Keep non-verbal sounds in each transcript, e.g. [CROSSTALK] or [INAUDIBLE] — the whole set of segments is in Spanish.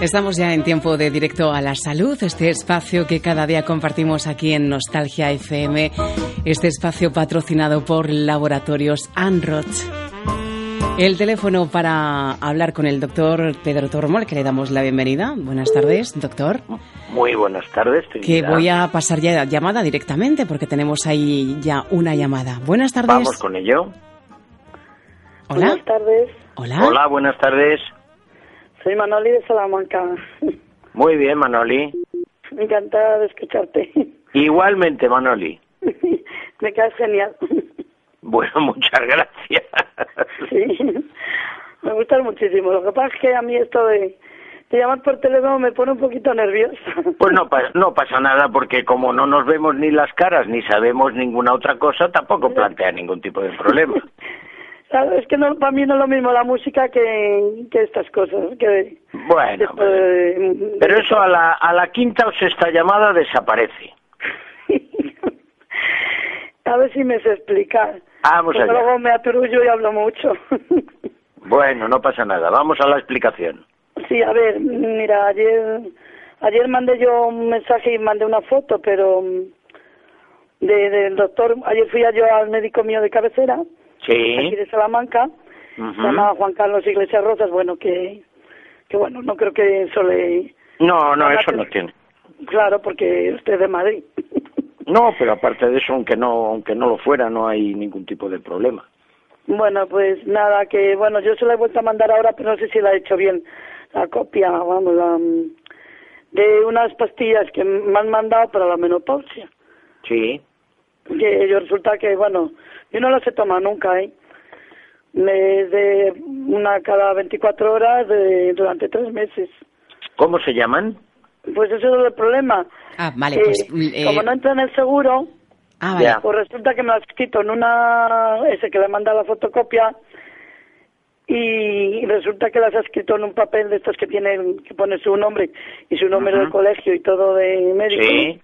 Estamos ya en tiempo de directo a la salud, este espacio que cada día compartimos aquí en Nostalgia FM, este espacio patrocinado por Laboratorios Anroth. El teléfono para hablar con el doctor Pedro Tormol, que le damos la bienvenida. Buenas tardes, doctor. Muy buenas tardes. Que voy a pasar ya llamada directamente porque tenemos ahí ya una llamada. Buenas tardes. Vamos con ello. Hola. Buenas tardes. Hola. Hola, buenas tardes. Soy Manoli de Salamanca. Muy bien, Manoli. Encantada de escucharte. Igualmente, Manoli. [LAUGHS] Me quedas genial. Bueno, [LAUGHS] muchas gracias. Sí, me gusta muchísimo. Lo que pasa es que a mí esto de, de llamar por teléfono me pone un poquito nerviosa. Pues no, no pasa nada porque como no nos vemos ni las caras ni sabemos ninguna otra cosa, tampoco plantea ningún tipo de problema. [LAUGHS] Es que no, para mí no es lo mismo la música que, que estas cosas. Que Bueno, de- pero eso a la, a la quinta o sexta llamada desaparece. [LAUGHS] a ver si me sé explicar. Vamos allá. luego me aturullo y hablo mucho. [LAUGHS] Bueno, no pasa nada. Vamos a la explicación. Sí, a ver, mira, ayer ayer mandé yo un mensaje y mandé una foto, pero mm, de, del doctor, ayer fui yo al médico mío de cabecera, aquí Sí. de Salamanca, se llama Juan Carlos Iglesias Rosas, bueno, que, que bueno, no creo que eso le... No, no, eso no tiene. Claro, porque usted es de Madrid. [LAUGHS] No, pero aparte de eso, aunque no, aunque no lo fuera, no hay ningún tipo de problema. bueno, pues nada, que bueno, yo se la he vuelto a mandar ahora, pero no sé si la he hecho bien, la copia, vamos, la, mm, de unas pastillas que me han mandado para la menopausia. Sí. Que yo resulta que, bueno, yo no las he tomado nunca, ¿eh? Me de una cada 24 horas de, durante tres meses. ¿Cómo se llaman? Pues ese es el problema. Ah, vale, que pues. eh, como no entra en el seguro, ah, vale. Ya. pues resulta que me lo has escrito en una, ese que le manda la fotocopia, y resulta que las ha escrito en un papel de estos que tienen, que pone su nombre y su número de Ujú. colegio y todo de médico. Sí.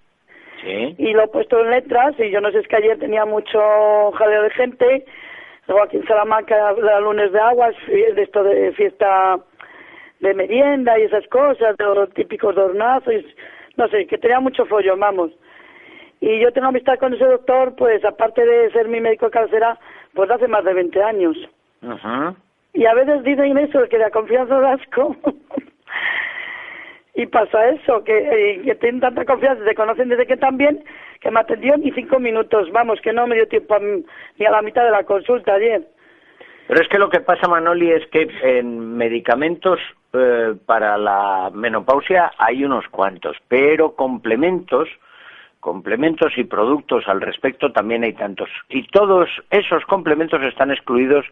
Sí. y lo he puesto en letras y yo no sé es que ayer tenía mucho jaleo de gente luego aquí en Salamanca era lunes de aguas de esto de fiesta de merienda y esas cosas de los típicos hornazos no sé que tenía mucho follón vamos y yo tengo amistad con ese doctor pues aparte de ser mi médico de cabecera pues hace más de 20 años y a veces dicen eso, el que da confianza da asco. [LAUGHS] y pasa eso, que, eh, que tienen tanta confianza, se conocen desde que también, que me atendió ni cinco minutos, vamos, que no me dio tiempo a ni a la mitad de la consulta ayer. Pero es que lo que pasa, Manoli, es que en medicamentos eh, para la menopausia hay unos cuantos, pero complementos, complementos y productos al respecto también hay tantos. Y todos esos complementos están excluidos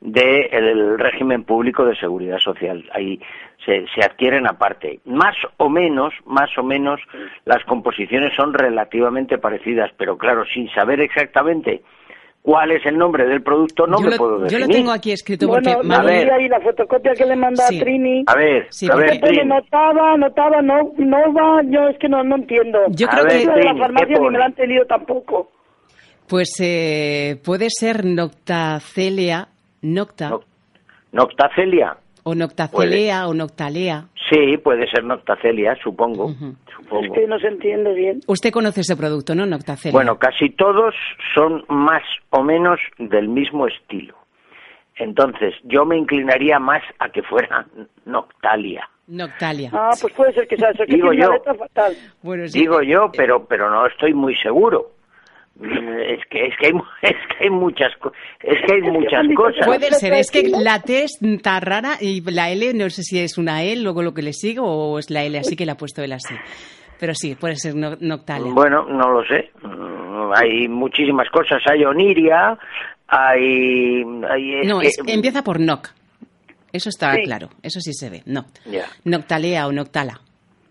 del régimen público de seguridad social. Ahí se, se adquieren aparte. Más o menos, más o menos, las composiciones son relativamente parecidas, pero claro, sin saber exactamente cuál es el nombre del producto, no yo, me lo, puedo yo definir. lo tengo aquí escrito porque. bueno, a ver. ahí la fotocopia que le manda Sí. a Trini. A ver, Sí, a ver. Trini. Notaba, notaba, no, no va, yo es que no, no entiendo. Yo A creo ver, que. Eso de la Trini, farmacia ¿qué ni me la han entendido tampoco. Pues eh, puede ser noctacelia, nocta, No- Noctacelia. o noctacelea, o noctalea. Sí, puede ser noctacelia, supongo. Ujú. supongo. Es que no se entiende bien. Usted conoce ese producto, ¿no? Noctacelia. Bueno, casi todos son más o menos del mismo estilo. Entonces, yo me inclinaría más a que fuera Noctalia. Noctalia. Ah, pues puede ser que sea eso, que Digo tiene yo. fatal. Bueno, sí. Digo yo, pero pero no estoy muy seguro. Mm, Es que es que hay, [LAUGHS] es que hay muchas es que hay muchas cosas. Puede ser, es que la T está rara y la L no sé si es una E, luego lo que le sigue o es la L así que le ha puesto él así. Pero sí, puede ser no- Noctalia. Bueno, no lo sé. Mm, Hay muchísimas cosas. Hay oniria, hay... hay- es no, que- es- empieza por Noc. Eso está Sí. claro, eso sí se ve. Noct. Noctalea o Noctala.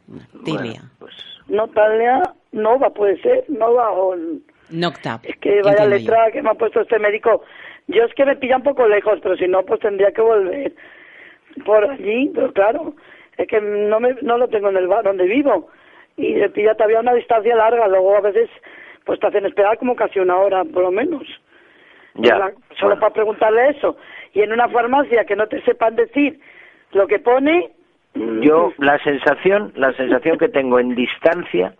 Noctilia. Bueno, pues, Nova puede ser, Nova o... Nocta. Es que vaya entiendo yo. letra que me ha puesto este médico. Yo es que me pilla un poco lejos, pero si no, pues tendría que volver por allí. Pero claro, es que no, me, no lo tengo en el bar donde vivo. Y me pilla todavía una distancia larga. Luego a veces, pues te hacen esperar como casi una hora, por lo menos. Ya. Para- solo para preguntarle eso. Y en una farmacia que no te sepan decir lo que pone, Yo la sensación, la sensación que tengo en distancia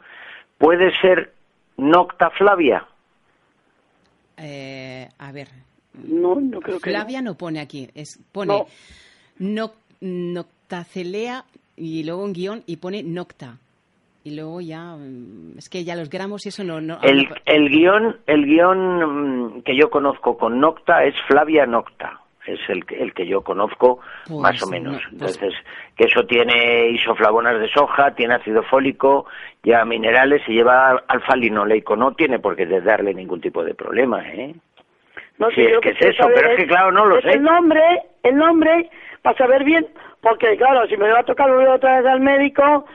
puede ser Nocta Flavia. Eh, a ver. No, no creo que. Flavia no pone aquí, es pone No. noc- noctacelea y luego un guion y pone nocta. Y luego ya, mm, es que ya los gramos y eso no... no El, el guion, el guion mm, que yo conozco con Nocta es Flavia Nocta. Es el, que- el que yo conozco Pues más o no, menos. pues- Entonces, que eso tiene isoflavonas de soja, tiene ácido fólico, lleva minerales y lleva alfa-linoleico. No tiene por qué darle ningún tipo de problema, ¿eh? No Sí, sé, es yo que es eso, pero es que, claro, no lo es sé. El nombre, el nombre, para saber bien, porque claro, si me va a tocar otra vez al médico,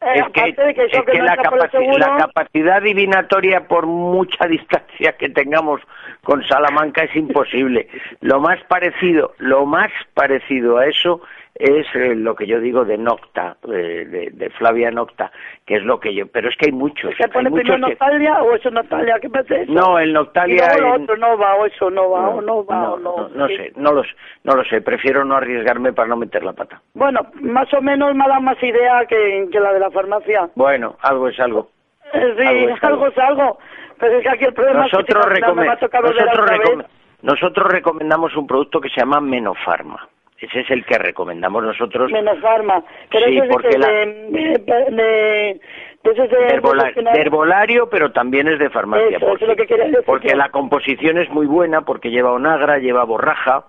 eh, es que, de es que, la, capaci- seguro, la capacidad adivinatoria, por mucha [LAUGHS] distancia que tengamos con Salamanca, es imposible. Lo más parecido, lo más parecido a eso es eh, lo que yo digo de Nocta, de, de- de Flavia Nocta, que es lo que yo. Pero es que hay muchos. ¿se pone primero que- Noctalia o eso Noctalia? ¿Qué pasa eso? No, el Noctalia. Y luego lo en- otro no va, o eso no va, o no va, no, o no. no, no Sí. sé, no lo, sé, no lo sé. Prefiero no arriesgarme para no meter la pata. Bueno, más o menos me ha dado más idea que, que la de la farmacia. Bueno, algo es algo. Eh, sí, Algo es algo es algo. Pero es que aquí el problema Nosotros, es que recome- nosotros recomendamos un producto que se llama Menofarma. Ese es el que recomendamos nosotros. menos farma. Pero Sí, eso es porque que la- de, de, de- esos de- herbola- de herbolario, pero también es de farmacia. Eso, eso porque, es lo que decir porque la composición es muy buena, porque lleva onagra, lleva borraja,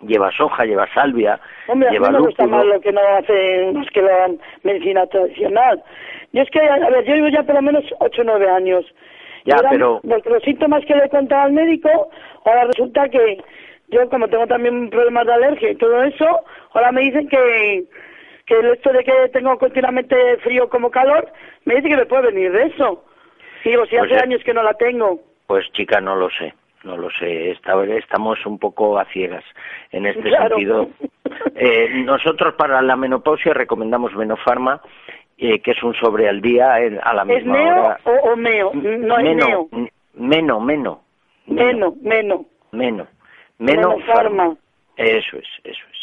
lleva soja, lleva salvia, Hombre, a mí lleva me gusta más lo que no hacen los que la medicina tradicional. Yo es que, a ver, yo llevo ya por lo menos 8 o 9 años. Ya, ahora, pero- Porque los síntomas que le he contado al médico, ahora resulta que yo, como tengo también problemas de alergia y todo eso, ahora me dicen que, que el hecho de que tengo continuamente frío como calor, me dice que me puede venir de eso. Y digo, si Pues hace años que no la tengo. Pues chica, no lo sé, no lo sé. Esta estamos un poco a ciegas en este Claro. sentido. [LAUGHS] Eh, nosotros para la menopausia recomendamos Menofarma, eh, que es un sobre al día eh, a la ¿Es misma neo hora. o, o meo? No es Meno, neo. Meno, meno. Meno, meno. Meno. Menofarma. Menofarma. Eso es, eso es.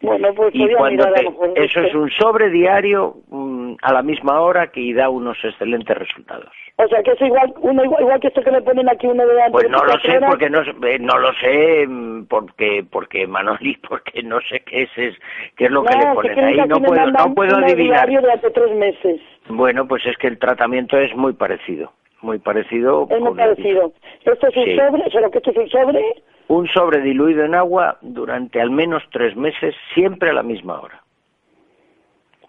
Bueno, pues Y cuando te- eso es un sobre diario mm, a la misma hora que da unos excelentes resultados. O sea, que es igual, uno igual, igual que esto que le ponen aquí uno de antes. Pues no lo 24 sé porque no eh, no lo sé porque porque Manoli [LAUGHS] porque no sé qué es, es qué es lo que No, le que ponen creo que ahí no puedo no puedo adivinar durante tres meses. bueno pues es que el tratamiento es muy parecido muy parecido Es muy parecido. Esto es un Sí. sobre, solo que esto es un sobre. Un sobre diluido en agua durante al menos tres meses siempre a la misma hora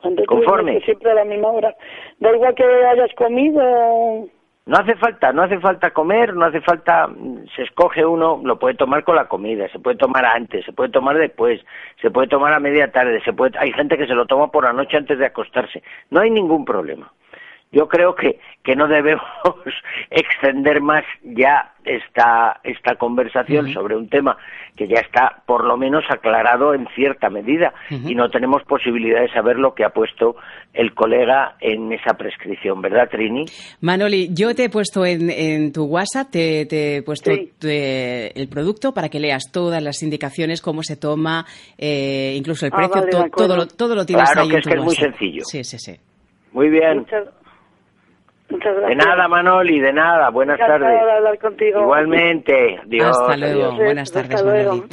Cuando Conforme. Siempre a la misma hora. Da igual que hayas comido. No hace falta, no hace falta comer, no hace falta, se escoge uno, lo puede tomar con la comida, se puede tomar antes, se puede tomar después, se puede tomar a media tarde, se puede, hay gente que se lo toma por la noche antes de acostarse, no hay ningún problema. Yo creo que, que no debemos [LAUGHS] extender más ya esta, esta conversación sobre un tema que ya está por lo menos aclarado en cierta medida y no tenemos posibilidad de saber lo que ha puesto el colega en esa prescripción, ¿verdad, Trini? Manoli, yo te he puesto en, en tu WhatsApp, te, te he puesto Sí. te- el producto para que leas todas las indicaciones, cómo se toma, eh, incluso el Ah, precio, vale, to- todo, lo, todo lo tienes Claro ahí que en es tu que es muy sencillo. Sí, sí, sí. Muy bien. Muchas, muchas De nada, Manoli, de nada. Buenas Encantada tardes. de hablar contigo. Igualmente. Dios, Hasta luego. adiós. Buenas Hasta tardes, luego. Manoli.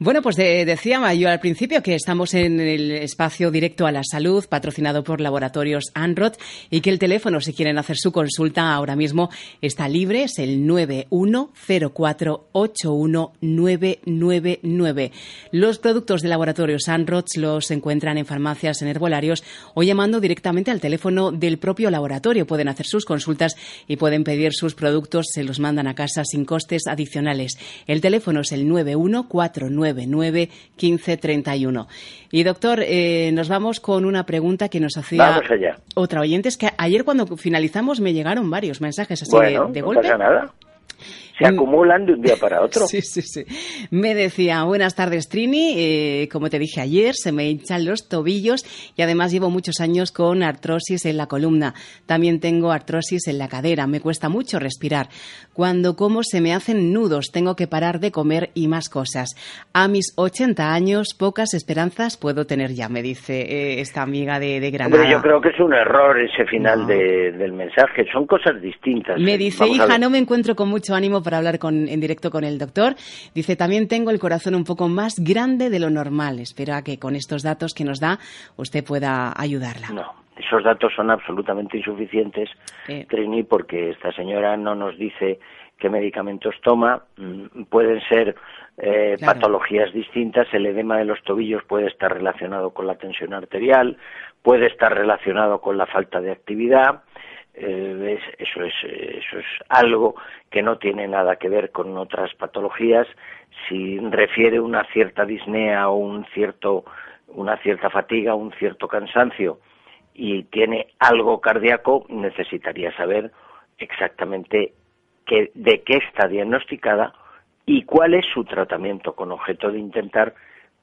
Bueno, pues de- decía yo al principio que estamos en el espacio directo a la salud, patrocinado por Laboratorios Anrod, y que el teléfono, si quieren hacer su consulta ahora mismo, está libre, es el 910481999. Los productos de Laboratorios Anrod los encuentran en farmacias, en herbolarios o llamando directamente al teléfono del propio laboratorio. Pueden hacer sus consultas y pueden pedir sus productos, se los mandan a casa sin costes adicionales. El teléfono es el 914991531. Y doctor, eh, nos vamos con una pregunta que nos hacía allá. otra oyente. Es que ayer cuando finalizamos me llegaron varios mensajes así Bueno, de, de no golpe. pasa nada. Se mm. acumulan de un día para otro. [LAUGHS] Sí, sí, sí. Me decía, buenas tardes Trini, eh, como te dije ayer, se me hinchan los tobillos y además llevo muchos años con artrosis en la columna. También tengo artrosis en la cadera, me cuesta mucho respirar. Cuando como se me hacen nudos, tengo que parar de comer y más cosas. A mis 80 años, pocas esperanzas puedo tener ya, me dice eh, esta amiga de, de Granada. yo creo que es un error ese final del mensaje, son cosas distintas. Me dice, hija, no me encuentro con mucho ánimo para hablar con, en directo con el doctor. Dice, también tengo el corazón un poco más grande de lo normal. Espero a que con estos datos que nos da usted pueda ayudarla. No, esos datos son absolutamente insuficientes, Trini, porque esta señora no nos dice qué medicamentos toma. Mm, pueden ser eh, patologías distintas. El edema de los tobillos puede estar relacionado con la tensión arterial, puede estar relacionado con la falta de actividad eh, eso, es, eso es algo que no tiene nada que ver con otras patologías. Si refiere una cierta disnea o un cierto, una cierta fatiga, un cierto cansancio y tiene algo cardíaco, necesitaría saber exactamente de qué está diagnosticada y cuál es su tratamiento con objeto de intentar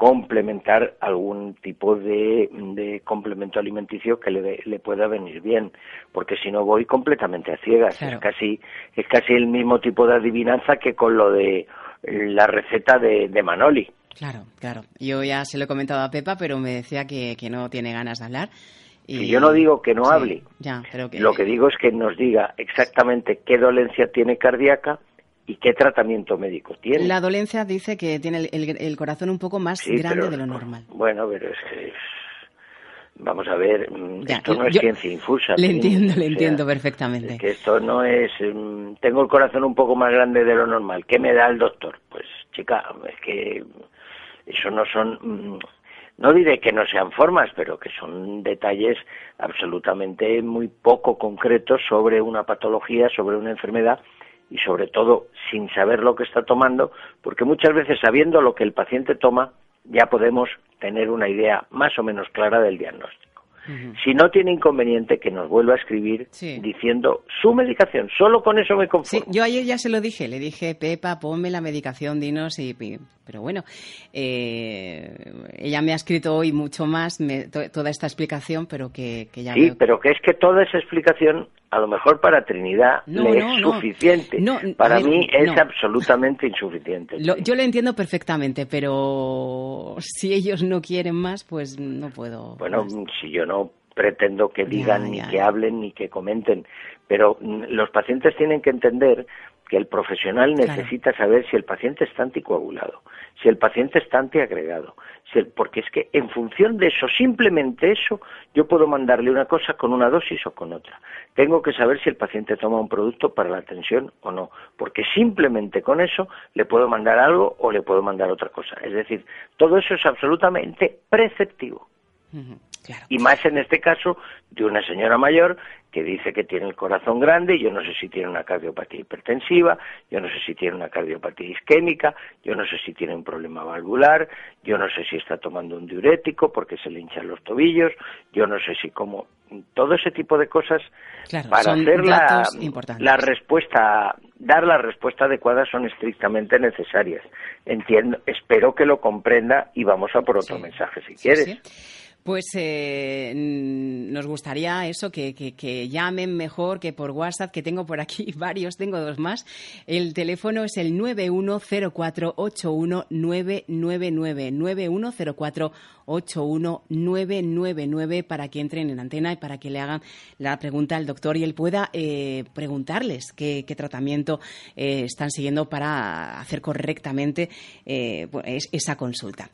complementar algún tipo de, complemento alimenticio que le, pueda venir bien, porque si no voy completamente a ciegas. Es casi es casi el mismo tipo de adivinanza que con lo de la receta de, Manoli. Claro, claro. Yo ya se lo he comentado a Pepa, pero me decía que, no tiene ganas de hablar. Y... yo no digo que no hable, lo que digo es que nos diga exactamente qué dolencia tiene cardíaca, ¿Y qué tratamiento médico tiene? La dolencia dice que tiene el, corazón un poco más grande de lo normal. Bueno, pero es que... Vamos a ver, mm, esto no es ciencia infusa. Le entiendo, le entiendo perfectamente. que esto no es... Mm, tengo el corazón un poco más grande de lo normal. ¿Qué me da el doctor? Pues, chica, es que eso no son... Mm, no diré que no sean formas, pero que son detalles absolutamente muy poco concretos sobre una patología, sobre una enfermedad y sobre todo sin saber lo que está tomando, porque muchas veces sabiendo lo que el paciente toma ya podemos tener una idea más o menos clara del diagnóstico. Si no tiene inconveniente que nos vuelva a escribir diciendo su medicación, solo con eso me conformo. Sí, yo ayer ya se lo dije, le dije, Pepa, ponme la medicación, dinos, y, pero bueno, eh, ella me ha escrito hoy mucho más toda esta explicación, pero que, ya... Sí, pero que es que toda esa explicación a lo mejor para Trinidad le es suficiente. para mí es absolutamente insuficiente. yo lo entiendo perfectamente, pero si ellos no quieren más, pues no puedo. Bueno, si yo no pretendo que digan, ni que hablen, ni que comenten, pero mm, los pacientes tienen que entender que el profesional necesita saber si el paciente está anticoagulado, si el paciente está antiagregado, porque es que en función de eso, simplemente eso, yo puedo mandarle una cosa con una dosis o con otra. Tengo que saber si el paciente toma un producto para la tensión o no, porque simplemente con eso le puedo mandar algo o le puedo mandar otra cosa. Es decir, todo eso es absolutamente preceptivo. Y más en este caso de una señora mayor que dice que tiene el corazón grande, yo no sé si tiene una cardiopatía hipertensiva, yo no sé si tiene una cardiopatía isquémica, yo no sé si tiene un problema valvular, yo no sé si está tomando un diurético porque se le hinchan los tobillos, yo no sé si como todo ese tipo de cosas para hacer la, la, respuesta, dar la respuesta adecuada son estrictamente necesarias. Entiendo, espero que lo comprenda y vamos a por otro mensaje si quieres. Pues eh, nos gustaría eso, que, llamen mejor que por WhatsApp, que tengo por aquí [LAUGHS] varios, tengo dos más. El teléfono es el 910481999, 910481999 para que entren en antena y para que le hagan la pregunta al doctor y él pueda eh, preguntarles qué, tratamiento eh, están siguiendo para hacer correctamente pues, esa consulta.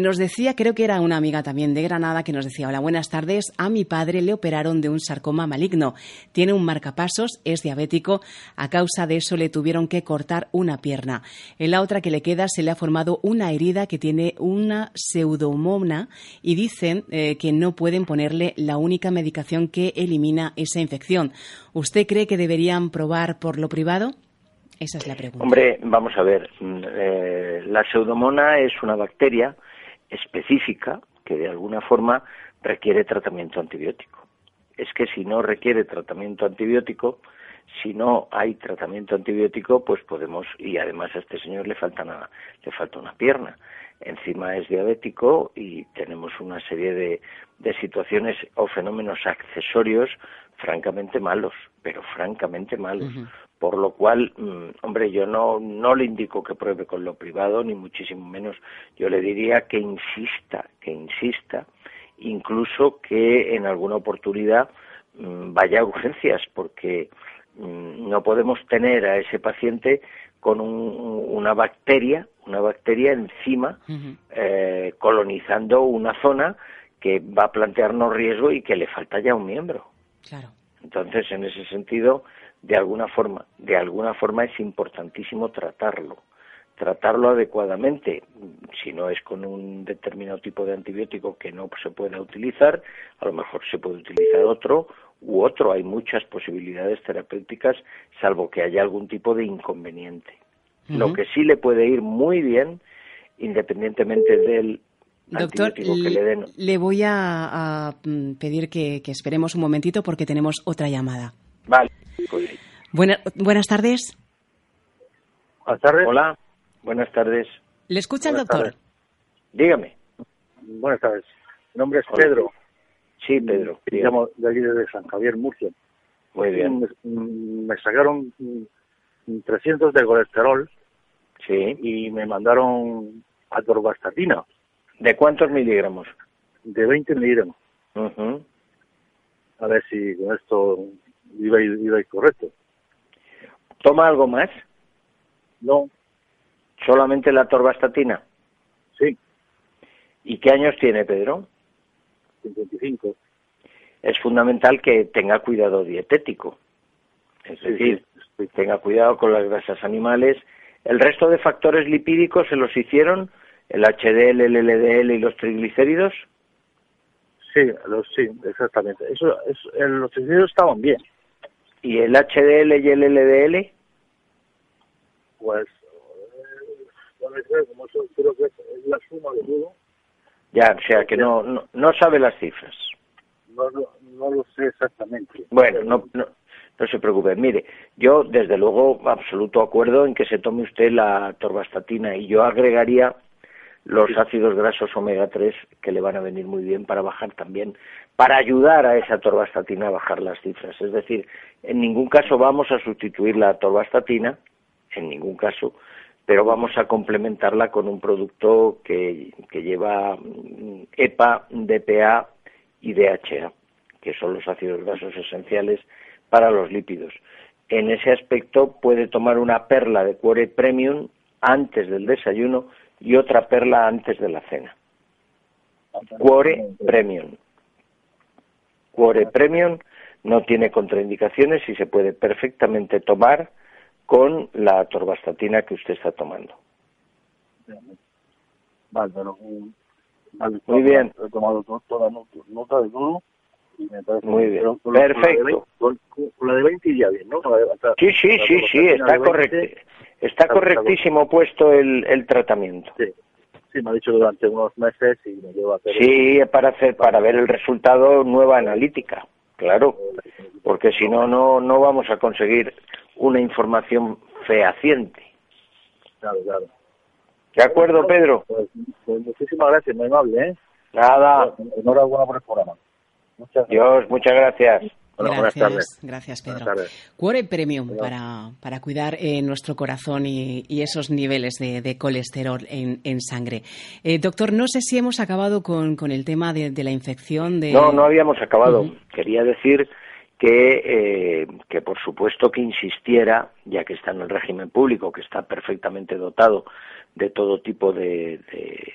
nos decía, creo que era una amiga también de nada que nos decía, hola, buenas tardes, a mi padre le operaron de un sarcoma maligno, tiene un marcapasos, es diabético, a causa de eso le tuvieron que cortar una pierna. En la otra que le queda se le ha formado una herida que tiene una pseudomona y dicen eh, que no pueden ponerle la única medicación que elimina esa infección. ¿Usted cree que deberían probar por lo privado? Esa es la pregunta. Hombre, vamos a ver. Mm, eh, la pseudomona es una bacteria específica alguna forma requiere tratamiento antibiótico. Es que si no requiere tratamiento antibiótico, si no hay tratamiento antibiótico, pues podemos, y además a este señor le falta una, le falta una pierna. Encima es diabético y tenemos una serie de situaciones o fenómenos accesorios francamente malos, pero francamente malos. Por lo cual, mm, hombre, yo no, no le indico que pruebe con lo privado, ni muchísimo menos. Yo le diría que insista, que insista, incluso que en alguna oportunidad mm, vaya a urgencias, porque mm, no podemos tener a ese paciente con una bacteria, una bacteria encima, eh, colonizando una zona que va a plantearnos riesgo y que le falta ya un miembro. Claro. Entonces, en ese sentido, de alguna forma, de alguna forma es importantísimo tratarlo, tratarlo adecuadamente, si no es con un determinado tipo de antibiótico que no se pueda utilizar, a lo mejor se puede utilizar otro u otro, hay muchas posibilidades terapéuticas, salvo que haya algún tipo de inconveniente. Lo que sí le puede ir muy bien, independientemente del Doctor, le, voy a, mm, pedir que, esperemos un momentito porque tenemos otra llamada. Vale. Buenas tardes. Buenas tardes. Hola. Buenas tardes. ¿Le escucha el doctor? Dígame. Buenas tardes. Mi nombre es Pedro. Sí, Pedro. Me llamo de aquí de San Javier, Murcia. Muy bien. Me, sacaron 300 de colesterol. Sí. Y me mandaron atorvastatina. ¿De cuántos miligramos? De 20 miligramos. A ver si con esto iba, iba correcto. ¿Toma algo más? No. ¿Solamente la torvastatina? Sí. ¿Y qué años tiene Pedro? 55. Es fundamental que tenga cuidado dietético. Es decir, tenga cuidado con las grasas animales. ¿El resto de factores lipídicos se los hicieron? el HDL, el LDL y los triglicéridos? Sí, los, sí, exactamente. Eso, los triglicéridos estaban bien. ¿Y el HDL y el LDL? Pues, eh, creo que es la suma de todo. Ya, o sea que no, no, no sabe las cifras. No, no, no lo sé exactamente. Bueno, no, no, no se preocupe. Mire, yo desde luego absoluto acuerdo en que se tome usted la torvastatina y yo agregaría los ácidos grasos omega 3 que le van a venir muy bien para bajar también, para ayudar a esa torvastatina a bajar las cifras. Es decir, en ningún caso vamos a sustituir la torvastatina, en ningún caso, pero vamos a complementarla con un producto que, que lleva mm, EPA, DPA y DHA, que son los ácidos grasos esenciales para los lípidos. En ese aspecto puede tomar una perla de Cuore Premium antes del desayuno y otra perla antes de la cena. Cuore Premium. Cuore Premium no tiene contraindicaciones y se puede perfectamente tomar con la torvastatina que usted está tomando. Vale, pero, Muy bien. He tomado toda nota de todo y me parece Muy bien. Perfecto. Con, la de 20 iría bien, ¿no? sí, sí, sí, sí, está correcto. Está correctísimo puesto el, el tratamiento. Sí. sí, me ha dicho durante unos meses y me lleva a hacer... Sí, para, hacer, para ver el resultado nueva analítica, claro, porque si no, no, no vamos a conseguir una información fehaciente. Claro, claro. ¿De acuerdo, Pedro? Pues, pues, muchísimas gracias, muy amable, ¿eh? Nada. Enhorabuena por el programa. Muchas Dios, muchas gracias gracias, gracias Pedro. Cuore Premium para, para cuidar eh, nuestro corazón y, esos niveles de, colesterol en, sangre. Eh, doctor, no sé si hemos acabado con, con el tema de, la infección. De... No, no habíamos acabado. Quería decir que, eh, que por supuesto que insistiera, ya que está en el régimen público, que está perfectamente dotado de todo tipo de, de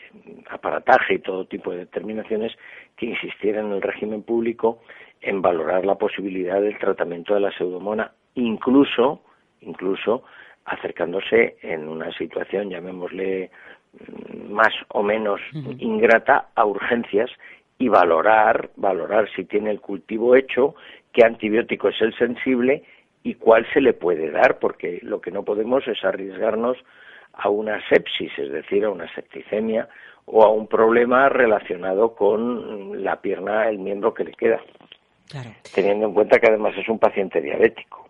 aparataje y todo tipo de determinaciones, que insistiera en el régimen público en valorar la posibilidad del tratamiento de la pseudomona, incluso, incluso acercándose en una situación, llamémosle mm, más o menos ingrata, a urgencias y valorar, valorar si tiene el cultivo hecho, qué antibiótico es el sensible y cuál se le puede dar, porque lo que no podemos es arriesgarnos a una sepsis, es decir, a una septicemia o a un problema relacionado con la pierna, el miembro que le queda. Teniendo en cuenta que además es un paciente diabético.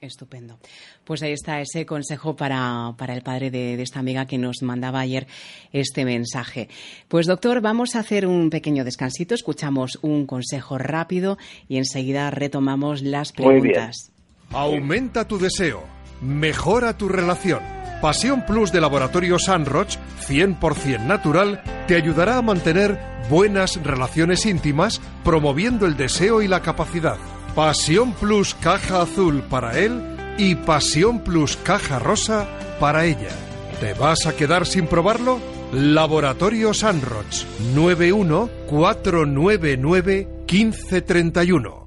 Estupendo. Pues ahí está ese consejo para, para el padre de, esta amiga que nos mandaba ayer este mensaje. Pues doctor, vamos a hacer un pequeño descansito, escuchamos un consejo rápido y enseguida retomamos las preguntas. Aumenta tu deseo, mejora tu relación. Pasión Plus de Laboratorio Sanroch, 100% natural, te ayudará a mantener buenas relaciones íntimas, promoviendo el deseo y la capacidad. Pasión Plus Caja Azul para él y Pasión Plus Caja Rosa para ella. ¿Te vas a quedar sin probarlo? Laboratorio Sanroch 91 499 1531.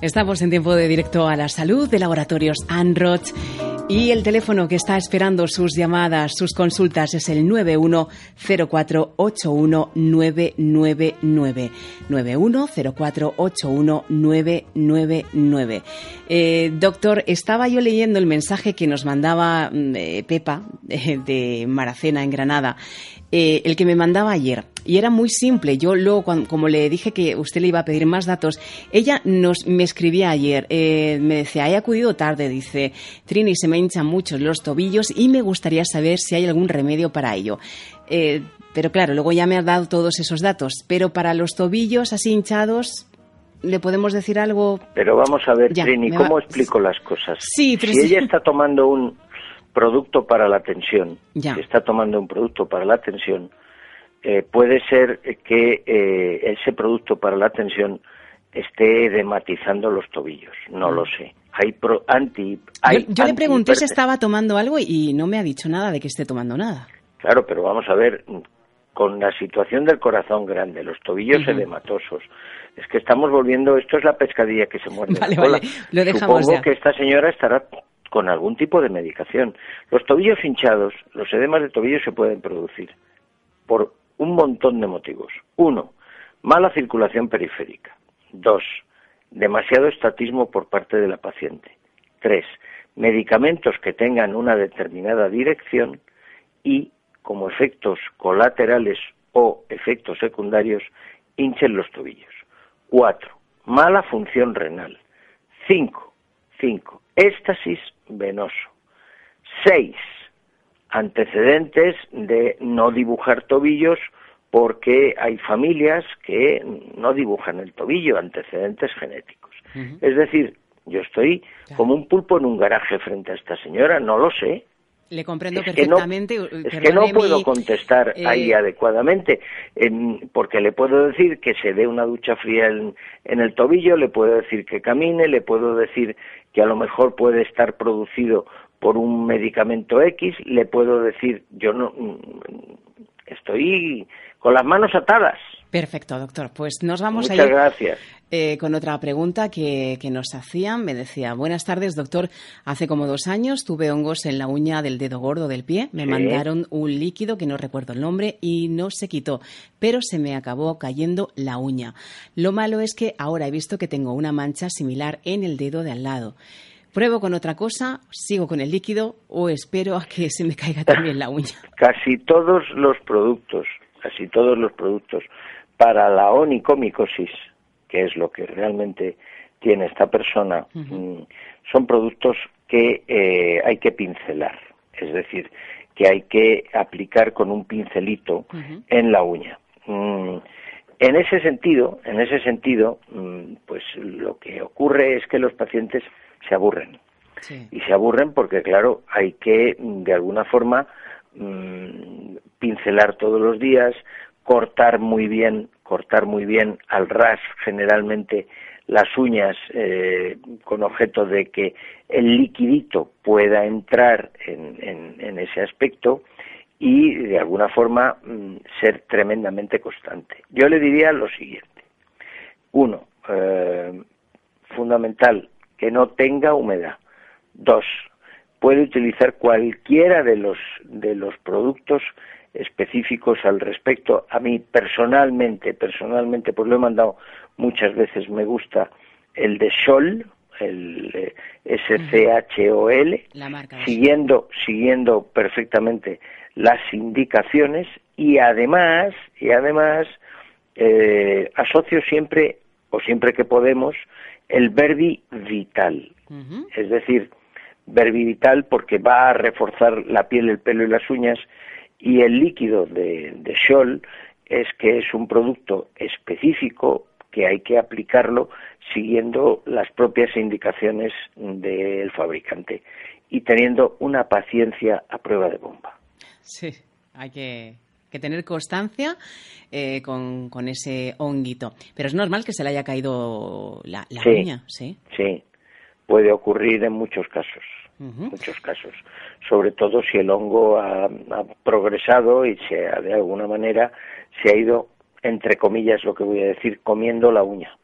Estamos en tiempo de directo a la salud de Laboratorios Anroch y el teléfono que está esperando sus llamadas, sus consultas es el 910481999. 910481999. Eh, doctor, estaba yo leyendo el mensaje que nos mandaba mm, eh, Pepa [LAUGHS] de Maracena en Granada eh, el que me mandaba ayer. Y era muy simple. Yo luego, como le dije que usted le iba a pedir más datos, ella nos, me escribía ayer, eh, me decía, he acudido tarde, dice, Trini, se me hinchan mucho los tobillos y me gustaría saber si hay algún remedio para ello. Eh, pero claro, luego ya me ha dado todos esos datos. Pero para los tobillos así hinchados, ¿le podemos decir algo? Pero vamos a ver, Trini, ¿cómo explico las cosas? Sí, pero si ella está tomando un, producto para la tensión, si está tomando un producto para la tensión, eh, puede ser que eh, ese producto para la tensión esté edematizando los tobillos, no lo sé. Hay anti, yo, le pregunté si estaba tomando algo y no me ha dicho nada de que esté tomando nada. Claro, pero vamos a ver, con la situación del corazón grande, los tobillos edematosos, es que estamos volviendo, esto es la pescadilla que se muerde. Vale, vale, lo dejamos Supongo que esta señora estará con algún tipo de medicación. Los tobillos hinchados, los edemas de tobillo se pueden producir por un montón de motivos. Uno, mala circulación periférica. Dos, demasiado estatismo por parte de la paciente. Tres, medicamentos que tengan una determinada dirección y, como efectos colaterales o efectos secundarios, hinchen los tobillos. Cuatro, mala función renal. Cinco, cinco, éstasis venoso. Seis, antecedentes de no dibujar tobillos porque hay familias que no dibujan el tobillo, antecedentes genéticos. Es decir, yo estoy como un pulpo en un garaje frente a esta señora, no lo sé. Le comprendo perfectamente. es que no puedo contestar eh, ahí adecuadamente, porque le puedo decir que se dé una ducha fría en, en, el tobillo, le puedo decir que camine, le puedo decir que a lo mejor puede estar producido por un medicamento X, le puedo decir, yo no estoy con las manos atadas. Perfecto, doctor. Pues nos vamos Muchas a ir gracias. Eh, con otra pregunta que, que, nos hacían. Me decía, buenas tardes, doctor. Hace como dos años tuve hongos en la uña del dedo gordo del pie. Me mandaron un líquido que no recuerdo el nombre y no se quitó, pero se me acabó cayendo la uña. Lo malo es que ahora he visto que tengo una mancha similar en el dedo de al lado. ¿Pruebo con otra cosa, sigo con el líquido o espero a que se me caiga también la uña? [LAUGHS] Casi todos los productos, casi todos los productos para la onicomicosis, que es lo que realmente tiene esta persona, mm, son productos que eh, hay que pincelar, es decir, que hay que aplicar con un pincelito en la uña. Mm, en ese sentido, en ese sentido, mm, pues lo que ocurre es que los pacientes se aburren. Y se aburren porque, claro, hay que, de alguna forma, pincelar todos los días, cortar muy bien, cortar muy bien al ras generalmente las uñas eh, con objeto de que el liquidito pueda entrar en, ese aspecto y de alguna forma mm, ser tremendamente constante. Yo le diría lo siguiente. Uno, eh, fundamental, que no tenga humedad. Dos, puede utilizar cualquiera de los, de los productos específicos al respecto. A mí personalmente, personalmente, pues lo he mandado muchas veces, me gusta el de Sol, el eh, S-C-H-O-L, siguiendo, siguiendo perfectamente las indicaciones y además, y además, eh, asocio siempre o siempre que podemos, el Verbi Vital. Es decir, Verbi Vital porque va a reforzar la piel, el pelo y las uñas y el líquido de, de Scholl es que es un producto específico que hay que aplicarlo siguiendo las propias indicaciones del fabricante y teniendo una paciencia a prueba de bomba. Sí, hay que, tener constancia eh, con, ese honguito. Pero es normal que se le haya caído la, uña, ¿sí? Sí, puede ocurrir en muchos casos. Muchos casos, sobre todo si el hongo ha, progresado y se de alguna manera se ha ido entre comillas lo que voy a decir comiendo la uña.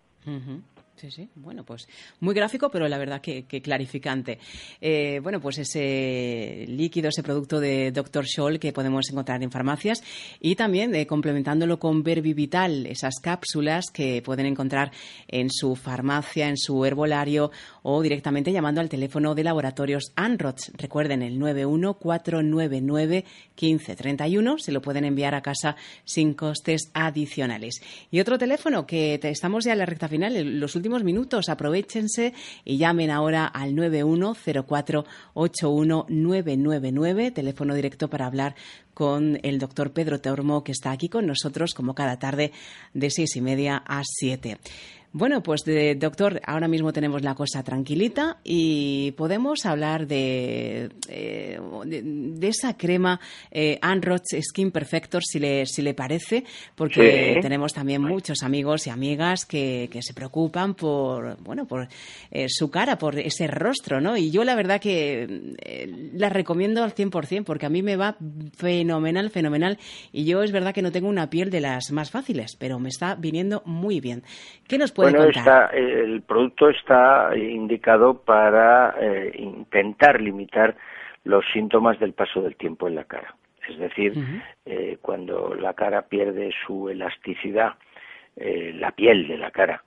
Sí, sí. Bueno, pues muy gráfico, pero la verdad que, clarificante. Eh, bueno, pues ese líquido, ese producto de Dr. Scholl que podemos encontrar en farmacias y también eh, complementándolo con Verbivital, esas cápsulas que pueden encontrar en su farmacia, en su herbolario o directamente llamando al teléfono de laboratorios Anrots. Recuerden el 914991531. Se lo pueden enviar a casa sin costes adicionales. Y otro teléfono que estamos ya en la recta final, los últimos minutos. Aprovechense y llamen ahora al 910481999, teléfono directo para hablar con el doctor Pedro Teormo, que está aquí con nosotros como cada tarde de seis y media a siete. Bueno, pues doctor, ahora mismo tenemos la cosa tranquilita y podemos hablar de, eh, de, esa crema eh, Skin Perfector, si le, si le parece, porque tenemos también muchos amigos y amigas que, que se preocupan por, bueno, por eh, su cara, por ese rostro, ¿no? Y yo la verdad que eh, la recomiendo al 100% porque a mí me va fenomenal, fenomenal y yo es verdad que no tengo una piel de las más fáciles, pero me está viniendo muy bien. ¿Qué nos puede bueno, está, el producto está indicado para eh, intentar limitar los síntomas del paso del tiempo en la cara. Es decir, eh, cuando la cara pierde su elasticidad, eh, la piel de la cara,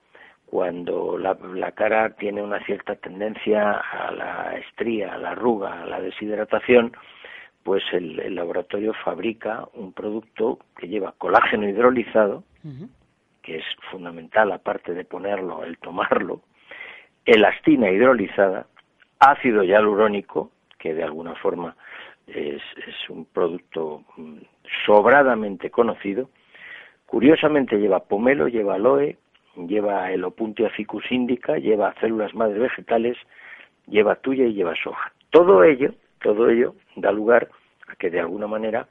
cuando la, la, cara tiene una cierta tendencia a la estría, a la arruga, a la deshidratación, pues el, laboratorio fabrica un producto que lleva colágeno hidrolizado, que es fundamental aparte de ponerlo, el tomarlo, elastina hidrolizada, ácido hialurónico, que de alguna forma es, un producto mm, sobradamente conocido, curiosamente lleva pomelo, lleva aloe, lleva el opuntia ficus indica, lleva células madre vegetales, lleva tuya y lleva soja. Todo ello, todo ello da lugar a que de alguna manera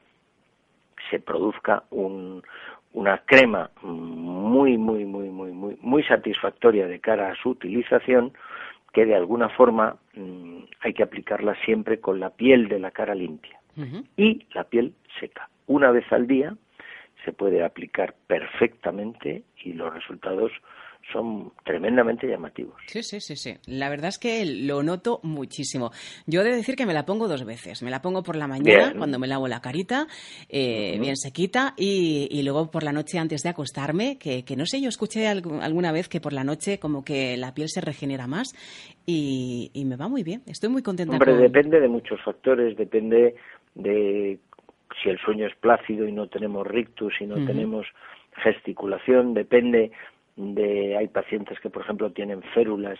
se produzca un, una crema muy, muy, muy, muy, muy, muy satisfactoria de cara a su utilización, que de alguna forma mm, hay que aplicarla siempre con la piel de la cara limpia y la piel seca. Una vez al día se puede aplicar perfectamente y los resultados son tremendamente llamativos. Sí, sí, sí, sí. La verdad es que lo noto muchísimo. Yo he de decir que me la pongo dos veces. Me la pongo por la mañana, cuando me lavo la carita, eh, bien sequita, y, y, luego por la noche antes de acostarme, que, que no sé, yo escuché alguna vez que por la noche como que la piel se regenera más y, y me va muy bien. Estoy muy contenta. Hombre, depende de muchos factores, depende de si el sueño es plácido y no tenemos rictus y no tenemos gesticulación, depende de hay pacientes que por ejemplo tienen férulas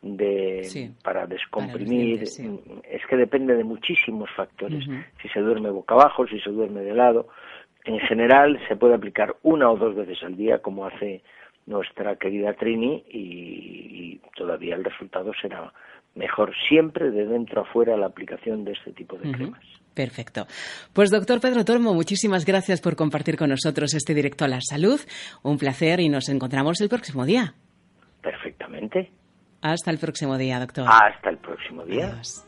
de para descomprimir. es que depende de muchísimos factores. Si se duerme boca abajo si se duerme de lado. En general se puede aplicar una o dos veces al día como hace nuestra querida Trini y, todavía el resultado será mejor. Siempre de dentro a fuera la aplicación de este tipo de cremas Perfecto. Pues doctor Pedro Tormo, muchísimas gracias por compartir con nosotros este directo a la salud. Un placer y nos encontramos el próximo día. Perfectamente. Hasta el próximo día, doctor. Hasta el próximo día. Adiós.